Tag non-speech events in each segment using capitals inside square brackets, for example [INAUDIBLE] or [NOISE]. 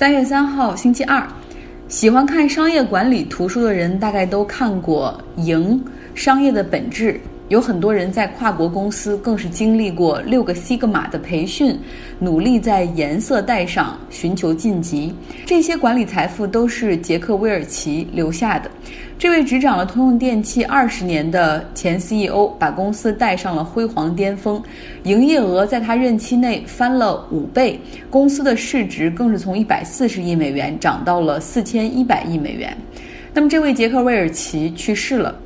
三月三号，星期二，喜欢看商业管理图书的人大概都看过《赢：商业的本质》。有很多人在跨国公司更是经历过六个西格玛的培训，努力在颜色带上寻求晋级。这些管理财富都是杰克威尔奇留下的。这位执掌了通用电气二十年的前 CEO，把公司带上了辉煌巅峰，营业额在他任期内翻了五倍，公司的市值更是从一百四十亿美元涨到了四千一百亿美元。那么，这位杰克韦尔奇去世了。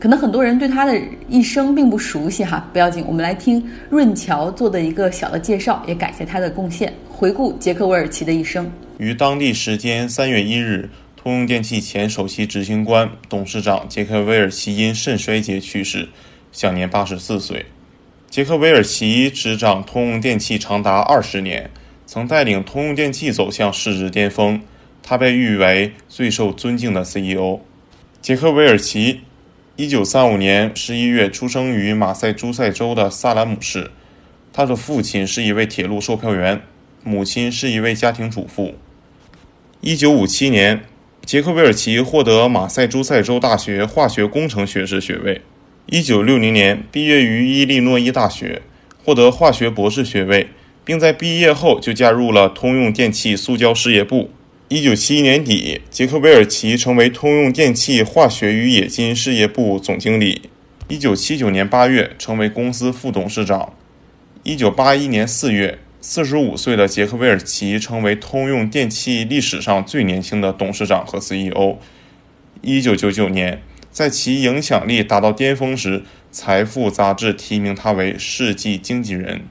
可能很多人对他的一生并不熟悉哈，不要紧，我们来听润桥做的一个小的介绍，也感谢他的贡献。回顾杰克韦尔奇的一生，于当地时间三月一日，通用电气前首席执行官、董事长杰克韦尔奇因肾衰竭去世，享年八十四岁。杰克韦尔奇执掌通用电气长达二十年，曾带领通用电气走向市值巅峰，他被誉为最受尊敬的 CEO。杰克韦尔奇。一九三五年十一月出生于马赛诸塞州的萨兰姆市，他的父亲是一位铁路售票员，母亲是一位家庭主妇。一九五七年，杰克韦尔奇获得马赛诸塞州大学化学工程学士学位。一九六零年毕业于伊利诺伊大学，获得化学博士学位，并在毕业后就加入了通用电气塑胶事业部。一九七一年底，杰克韦尔奇成为通用电气化学与冶金事业部总经理。一九七九年八月，成为公司副董事长。一九八一年四月，四十五岁的杰克韦尔奇成为通用电气历史上最年轻的董事长和 CEO。一九九九年，在其影响力达到巅峰时，《财富》杂志提名他为世纪经纪人。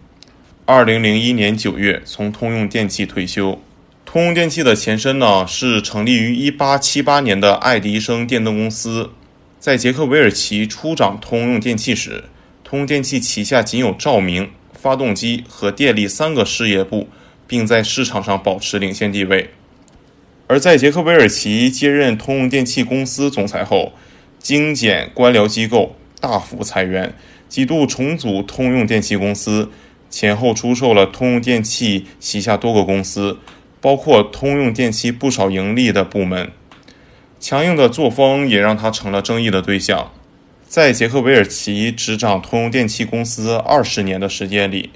二零零一年九月，从通用电气退休。通用电气的前身呢，是成立于1878年的爱迪生电灯公司。在杰克韦尔奇初掌通用电气时，通用电气旗下仅有照明、发动机和电力三个事业部，并在市场上保持领先地位。而在杰克韦尔奇接任通用电气公司总裁后，精简官僚机构，大幅裁员，几度重组通用电气公司，前后出售了通用电气旗下多个公司。包括通用电气不少盈利的部门，强硬的作风也让他成了争议的对象。在杰克韦尔奇执掌通用电气公司二十年的时间里，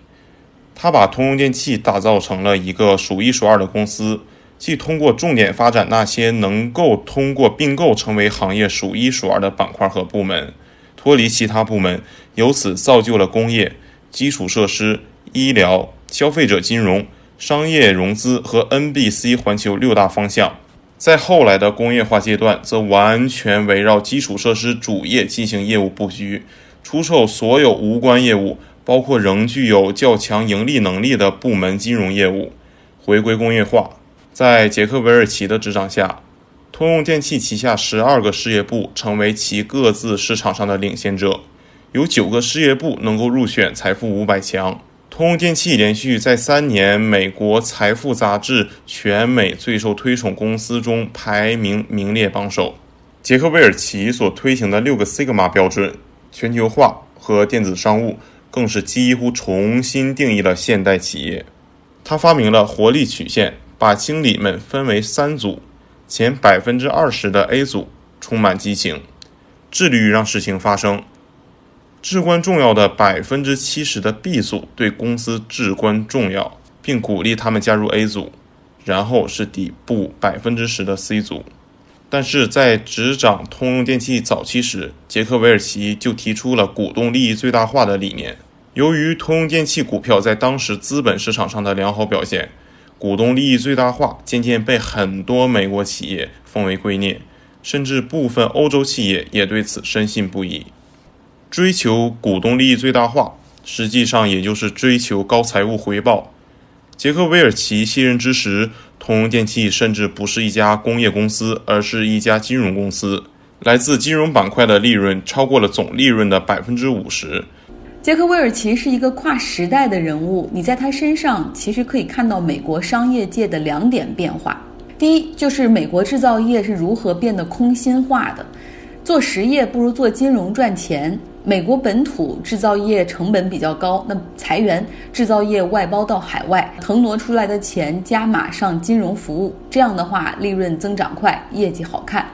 他把通用电气打造成了一个数一数二的公司，既通过重点发展那些能够通过并购成为行业数一数二的板块和部门，脱离其他部门，由此造就了工业、基础设施、医疗、消费者金融。商业融资和 NBC 环球六大方向，在后来的工业化阶段，则完全围绕基础设施主业进行业务布局，出售所有无关业务，包括仍具有较强盈利能力的部门金融业务，回归工业化。在杰克韦尔奇的执掌下，通用电气旗下十二个事业部成为其各自市场上的领先者，有九个事业部能够入选财富五百强。通用电气连续在三年美国财富杂志全美最受推崇公司中排名名列榜首。杰克韦尔奇所推行的六个 Sigma 标准、全球化和电子商务，更是几乎重新定义了现代企业。他发明了活力曲线，把经理们分为三组：前百分之二十的 A 组充满激情，致力于让事情发生。至关重要的百分之七十的 B 组对公司至关重要，并鼓励他们加入 A 组，然后是底部百分之十的 C 组。但是在执掌通用电气早期时，杰克韦尔奇就提出了股东利益最大化的理念。由于通用电气股票在当时资本市场上的良好表现，股东利益最大化渐渐被很多美国企业奉为圭臬，甚至部分欧洲企业也对此深信不疑。追求股东利益最大化，实际上也就是追求高财务回报。杰克韦尔奇卸任之时，通用电气甚至不是一家工业公司，而是一家金融公司。来自金融板块的利润超过了总利润的百分之五十。杰克韦尔奇是一个跨时代的人物，你在他身上其实可以看到美国商业界的两点变化。第一，就是美国制造业是如何变得空心化的，做实业不如做金融赚钱。美国本土制造业成本比较高，那裁员，制造业外包到海外，腾挪出来的钱加码上金融服务，这样的话利润增长快，业绩好看。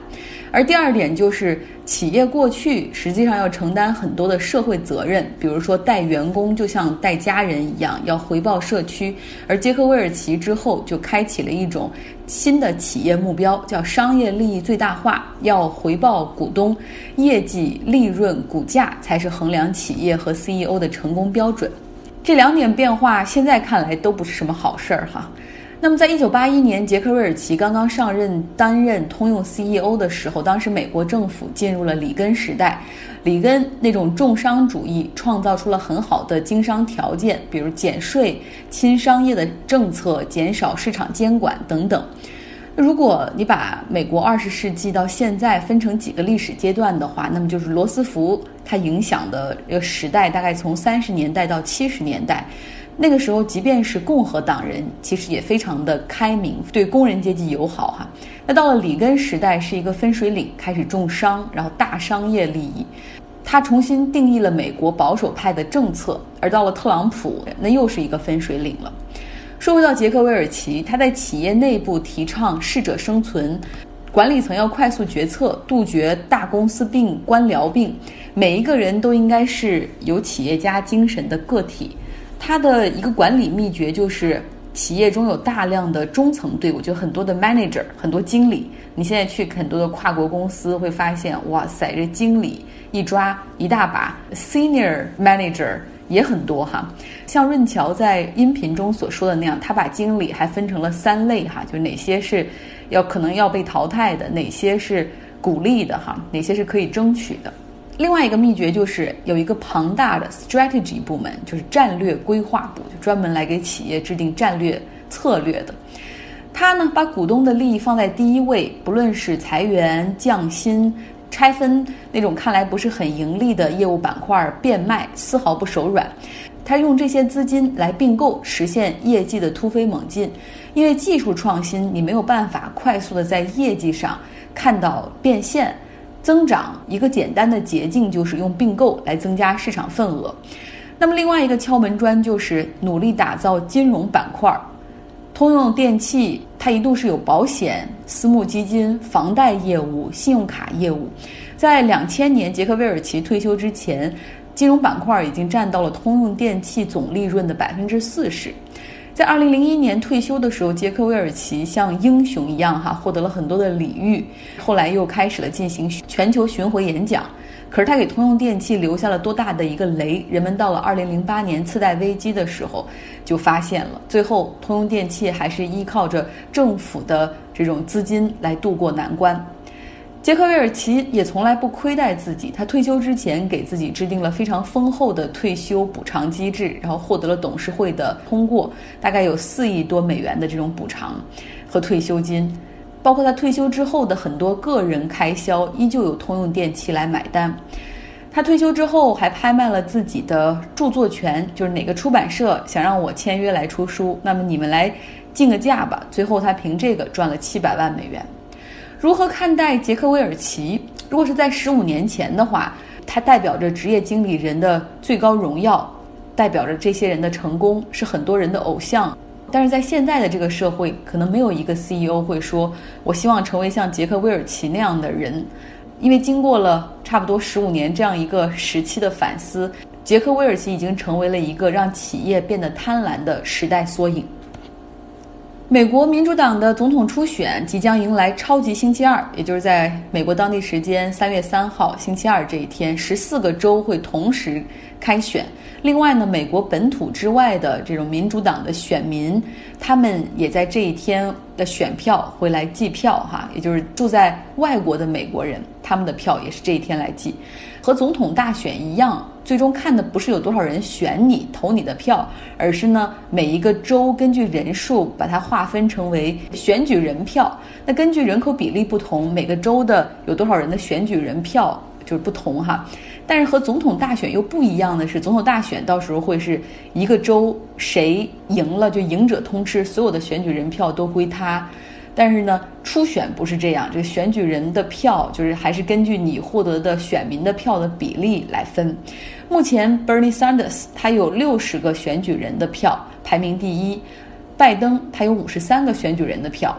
而第二点就是，企业过去实际上要承担很多的社会责任，比如说带员工就像带家人一样，要回报社区。而杰克韦尔奇之后就开启了一种新的企业目标，叫商业利益最大化，要回报股东，业绩、利润、股价才是衡量企业和 CEO 的成功标准。这两点变化现在看来都不是什么好事儿哈。那么，在一九八一年，杰克·韦尔奇刚刚上任担任通用 CEO 的时候，当时美国政府进入了里根时代，里根那种重商主义创造出了很好的经商条件，比如减税、亲商业的政策、减少市场监管等等。如果你把美国二十世纪到现在分成几个历史阶段的话，那么就是罗斯福他影响的这个时代，大概从三十年代到七十年代。那个时候，即便是共和党人，其实也非常的开明，对工人阶级友好哈。那到了里根时代，是一个分水岭，开始重商，然后大商业利益，他重新定义了美国保守派的政策。而到了特朗普，那又是一个分水岭了。说回到杰克·韦尔奇，他在企业内部提倡适者生存，管理层要快速决策，杜绝大公司病、官僚病，每一个人都应该是有企业家精神的个体。他的一个管理秘诀就是，企业中有大量的中层队伍，就很多的 manager，很多经理。你现在去很多的跨国公司，会发现，哇塞，这经理一抓一大把，senior manager 也很多哈。像润桥在音频中所说的那样，他把经理还分成了三类哈，就哪些是要可能要被淘汰的，哪些是鼓励的哈，哪些是可以争取的。另外一个秘诀就是有一个庞大的 strategy 部门，就是战略规划部，就专门来给企业制定战略策略的。他呢，把股东的利益放在第一位，不论是裁员、降薪、拆分那种看来不是很盈利的业务板块变卖，丝毫不手软。他用这些资金来并购，实现业绩的突飞猛进。因为技术创新，你没有办法快速的在业绩上看到变现。增长一个简单的捷径就是用并购来增加市场份额。那么另外一个敲门砖就是努力打造金融板块。通用电气它一度是有保险、私募基金、房贷业务、信用卡业务。在两千年杰克韦尔奇退休之前，金融板块已经占到了通用电气总利润的百分之四十。在二零零一年退休的时候，杰克韦尔奇像英雄一样哈，获得了很多的礼遇。后来又开始了进行全球巡回演讲。可是他给通用电气留下了多大的一个雷？人们到了二零零八年次贷危机的时候就发现了。最后，通用电气还是依靠着政府的这种资金来渡过难关。杰克韦尔奇也从来不亏待自己，他退休之前给自己制定了非常丰厚的退休补偿机制，然后获得了董事会的通过，大概有四亿多美元的这种补偿和退休金，包括他退休之后的很多个人开销，依旧有通用电器来买单。他退休之后还拍卖了自己的著作权，就是哪个出版社想让我签约来出书，那么你们来竞个价吧。最后他凭这个赚了七百万美元。如何看待杰克韦尔奇？如果是在十五年前的话，他代表着职业经理人的最高荣耀，代表着这些人的成功，是很多人的偶像。但是在现在的这个社会，可能没有一个 CEO 会说：“我希望成为像杰克韦尔奇那样的人。”因为经过了差不多十五年这样一个时期的反思，杰克韦尔奇已经成为了一个让企业变得贪婪的时代缩影。美国民主党的总统初选即将迎来超级星期二，也就是在美国当地时间三月三号星期二这一天，十四个州会同时开选。另外呢，美国本土之外的这种民主党的选民，他们也在这一天的选票会来计票哈，也就是住在外国的美国人，他们的票也是这一天来计。和总统大选一样，最终看的不是有多少人选你投你的票，而是呢每一个州根据人数把它划分成为选举人票。那根据人口比例不同，每个州的有多少人的选举人票就是不同哈。但是和总统大选又不一样的是，总统大选到时候会是一个州谁赢了就赢者通吃，所有的选举人票都归他。但是呢，初选不是这样，这个选举人的票就是还是根据你获得的选民的票的比例来分。目前，Bernie Sanders 他有六十个选举人的票，排名第一；拜登他有五十三个选举人的票。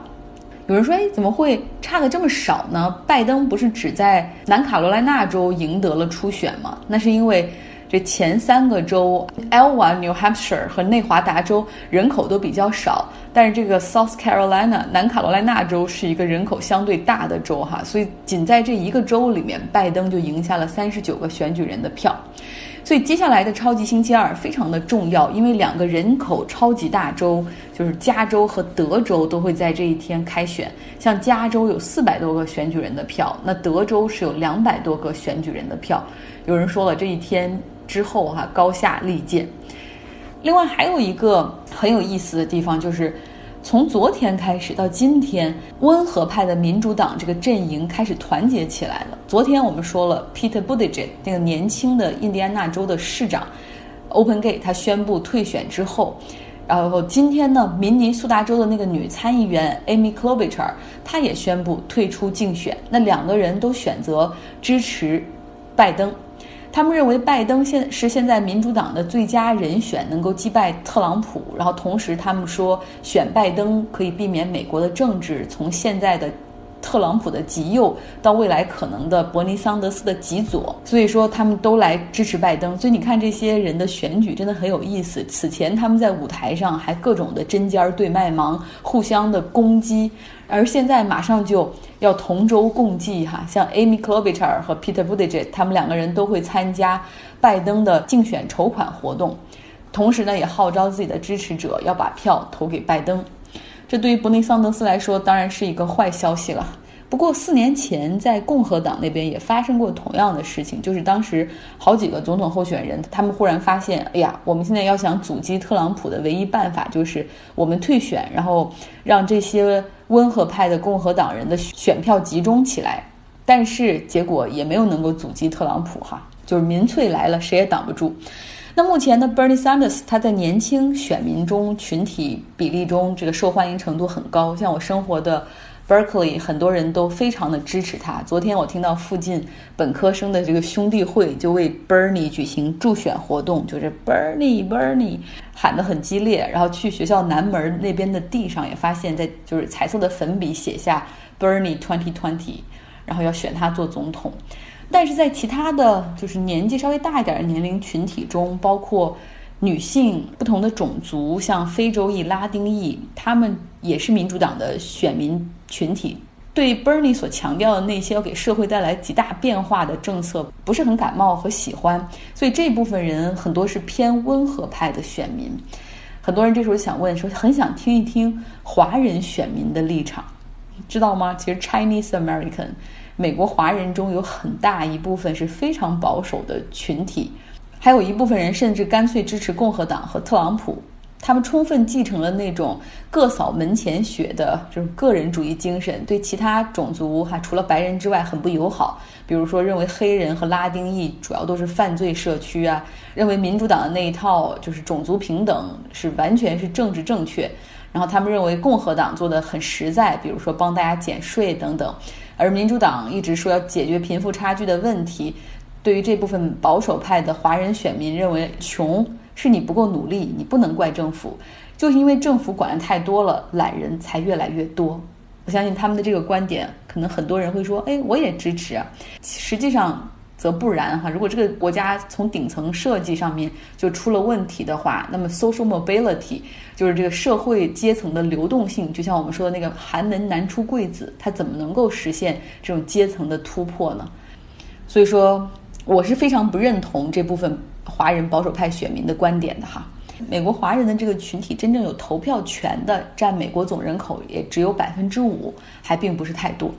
有人说，哎，怎么会差的这么少呢？拜登不是只在南卡罗来纳州赢得了初选吗？那是因为。这前三个州，Iowa、New Hampshire 和内华达州人口都比较少，但是这个 South Carolina 南卡罗来纳州是一个人口相对大的州哈，所以仅在这一个州里面，拜登就赢下了三十九个选举人的票。所以接下来的超级星期二非常的重要，因为两个人口超级大州，就是加州和德州都会在这一天开选。像加州有四百多个选举人的票，那德州是有两百多个选举人的票。有人说了，这一天。之后哈，高下立见。另外还有一个很有意思的地方，就是从昨天开始到今天，温和派的民主党这个阵营开始团结起来了。昨天我们说了，Peter Buttigieg 那个年轻的印第安纳州的市长，Open Gate 他宣布退选之后，然后今天呢，明尼苏达州的那个女参议员 Amy Klobuchar 她也宣布退出竞选。那两个人都选择支持拜登。他们认为拜登现是现在民主党的最佳人选，能够击败特朗普。然后同时，他们说选拜登可以避免美国的政治从现在的特朗普的极右到未来可能的伯尼桑德斯的极左。所以说，他们都来支持拜登。所以你看，这些人的选举真的很有意思。此前他们在舞台上还各种的针尖对麦芒，互相的攻击。而现在马上就要同舟共济哈，像 Amy Klobuchar 和 Peter Buttigieg，他们两个人都会参加拜登的竞选筹款活动，同时呢也号召自己的支持者要把票投给拜登。这对于伯尼桑德斯来说当然是一个坏消息了。不过四年前在共和党那边也发生过同样的事情，就是当时好几个总统候选人，他们忽然发现，哎呀，我们现在要想阻击特朗普的唯一办法就是我们退选，然后让这些温和派的共和党人的选票集中起来。但是结果也没有能够阻击特朗普哈，就是民粹来了，谁也挡不住。那目前呢，Bernie Sanders 他在年轻选民中群体比例中这个受欢迎程度很高，像我生活的。Berkeley 很多人都非常的支持他。昨天我听到附近本科生的这个兄弟会就为 Bernie 举行助选活动，就是 Bernie Bernie 喊得很激烈。然后去学校南门那边的地上也发现，在就是彩色的粉笔写下 Bernie Twenty Twenty，然后要选他做总统。但是在其他的就是年纪稍微大一点的年龄群体中，包括。女性、不同的种族，像非洲裔、拉丁裔，他们也是民主党的选民群体。对 Bernie 所强调的那些要给社会带来极大变化的政策，不是很感冒和喜欢。所以这部分人很多是偏温和派的选民。很多人这时候想问说，很想听一听华人选民的立场，知道吗？其实 Chinese American，美国华人中有很大一部分是非常保守的群体。还有一部分人甚至干脆支持共和党和特朗普，他们充分继承了那种各扫门前雪的这种个人主义精神，对其他种族哈除了白人之外很不友好。比如说，认为黑人和拉丁裔主要都是犯罪社区啊，认为民主党的那一套就是种族平等是完全是政治正确。然后他们认为共和党做的很实在，比如说帮大家减税等等，而民主党一直说要解决贫富差距的问题。对于这部分保守派的华人选民，认为穷是你不够努力，你不能怪政府，就是因为政府管的太多了，懒人才越来越多。我相信他们的这个观点，可能很多人会说：“哎，我也支持。”啊。实际上则不然哈。如果这个国家从顶层设计上面就出了问题的话，那么 social mobility 就是这个社会阶层的流动性，就像我们说的那个寒门难出贵子，他怎么能够实现这种阶层的突破呢？所以说。我是非常不认同这部分华人保守派选民的观点的哈。美国华人的这个群体真正有投票权的，占美国总人口也只有百分之五，还并不是太多。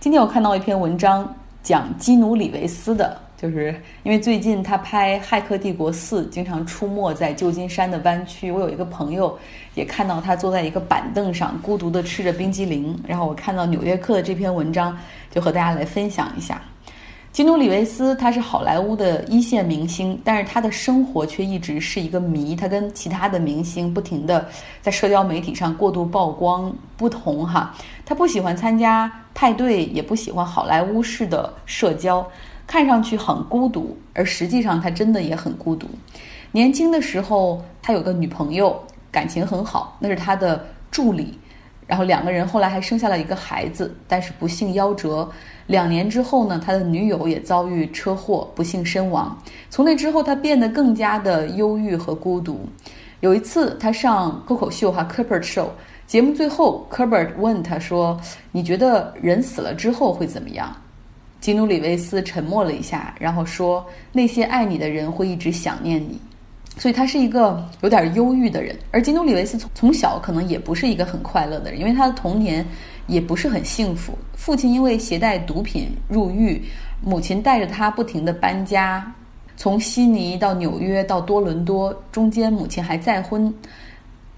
今天我看到一篇文章，讲基努里维斯的，就是因为最近他拍《骇客帝国四》，经常出没在旧金山的湾区。我有一个朋友也看到他坐在一个板凳上，孤独的吃着冰激凌。然后我看到《纽约客》的这篇文章，就和大家来分享一下。基努·里维斯他是好莱坞的一线明星，但是他的生活却一直是一个谜。他跟其他的明星不停的在社交媒体上过度曝光，不同哈。他不喜欢参加派对，也不喜欢好莱坞式的社交，看上去很孤独，而实际上他真的也很孤独。年轻的时候，他有个女朋友，感情很好，那是他的助理。然后两个人后来还生下了一个孩子，但是不幸夭折。两年之后呢，他的女友也遭遇车祸，不幸身亡。从那之后，他变得更加的忧郁和孤独。有一次，他上脱口秀哈 c u r b e r t Show 节目，最后 c u r b e r t 问他说：“你觉得人死了之后会怎么样？”基努里维斯沉默了一下，然后说：“那些爱你的人会一直想念你。”所以他是一个有点忧郁的人，而基努里维斯从从小可能也不是一个很快乐的人，因为他的童年也不是很幸福。父亲因为携带毒品入狱，母亲带着他不停的搬家，从悉尼到纽约到多伦多，中间母亲还再婚，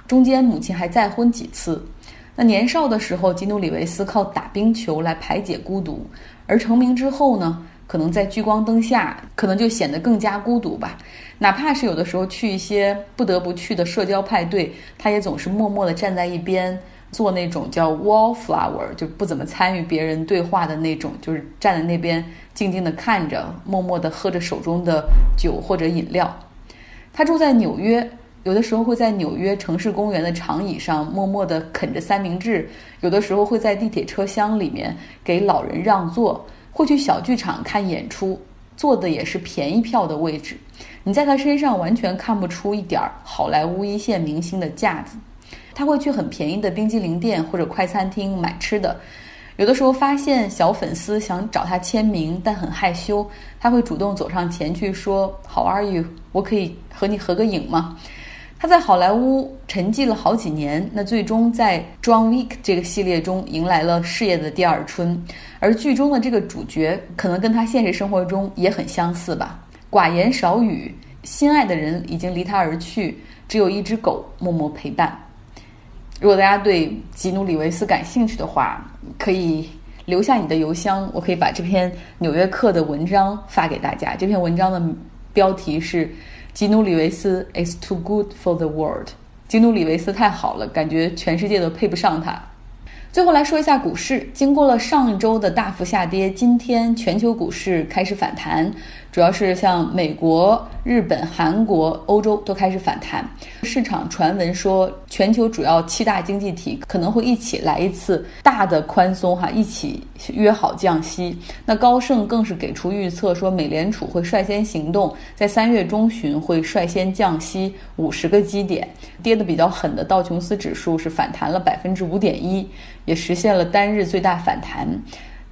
中间母亲还再婚几次。那年少的时候，基努里维斯靠打冰球来排解孤独，而成名之后呢？可能在聚光灯下，可能就显得更加孤独吧。哪怕是有的时候去一些不得不去的社交派对，他也总是默默地站在一边，做那种叫 wallflower，就不怎么参与别人对话的那种，就是站在那边静静地看着，默默地喝着手中的酒或者饮料。他住在纽约，有的时候会在纽约城市公园的长椅上默默地啃着三明治，有的时候会在地铁车厢里面给老人让座。会去小剧场看演出，坐的也是便宜票的位置。你在他身上完全看不出一点儿好莱坞一线明星的架子。他会去很便宜的冰激凌店或者快餐厅买吃的。有的时候发现小粉丝想找他签名，但很害羞，他会主动走上前去说：“How are you？我可以和你合个影吗？”他在好莱坞沉寂了好几年，那最终在《John Wick》这个系列中迎来了事业的第二春。而剧中的这个主角可能跟他现实生活中也很相似吧，寡言少语，心爱的人已经离他而去，只有一只狗默默陪伴。如果大家对吉努·里维斯感兴趣的话，可以留下你的邮箱，我可以把这篇《纽约客》的文章发给大家。这篇文章的标题是。基努·里维斯，It's too good for the world。基努·里维斯太好了，感觉全世界都配不上他。最后来说一下股市，经过了上周的大幅下跌，今天全球股市开始反弹。主要是像美国、日本、韩国、欧洲都开始反弹。市场传闻说，全球主要七大经济体可能会一起来一次大的宽松，哈，一起约好降息。那高盛更是给出预测，说美联储会率先行动，在三月中旬会率先降息五十个基点。跌得比较狠的道琼斯指数是反弹了百分之五点一，也实现了单日最大反弹。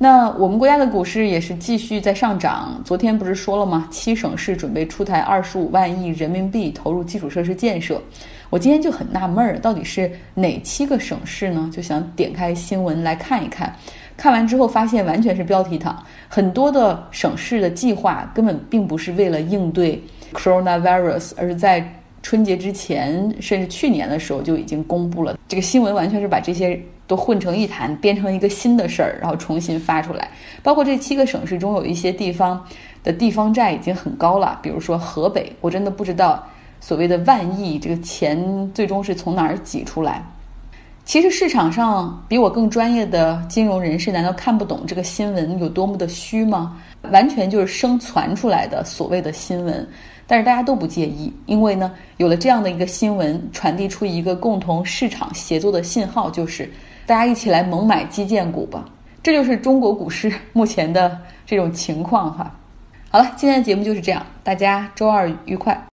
那我们国家的股市也是继续在上涨。昨天不是说了吗？七省市准备出台二十五万亿人民币投入基础设施建设。我今天就很纳闷儿，到底是哪七个省市呢？就想点开新闻来看一看。看完之后发现完全是标题党，很多的省市的计划根本并不是为了应对 coronavirus，而是在春节之前甚至去年的时候就已经公布了。这个新闻完全是把这些。都混成一谈，编成一个新的事儿，然后重新发出来。包括这七个省市中，有一些地方的地方债已经很高了，比如说河北，我真的不知道所谓的万亿这个钱最终是从哪儿挤出来。其实市场上比我更专业的金融人士，难道看不懂这个新闻有多么的虚吗？完全就是生传出来的所谓的新闻，但是大家都不介意，因为呢，有了这样的一个新闻，传递出一个共同市场协作的信号，就是。大家一起来猛买基建股吧，这就是中国股市 [LAUGHS] 目前的这种情况哈。好了，今天的节目就是这样，大家周二愉快。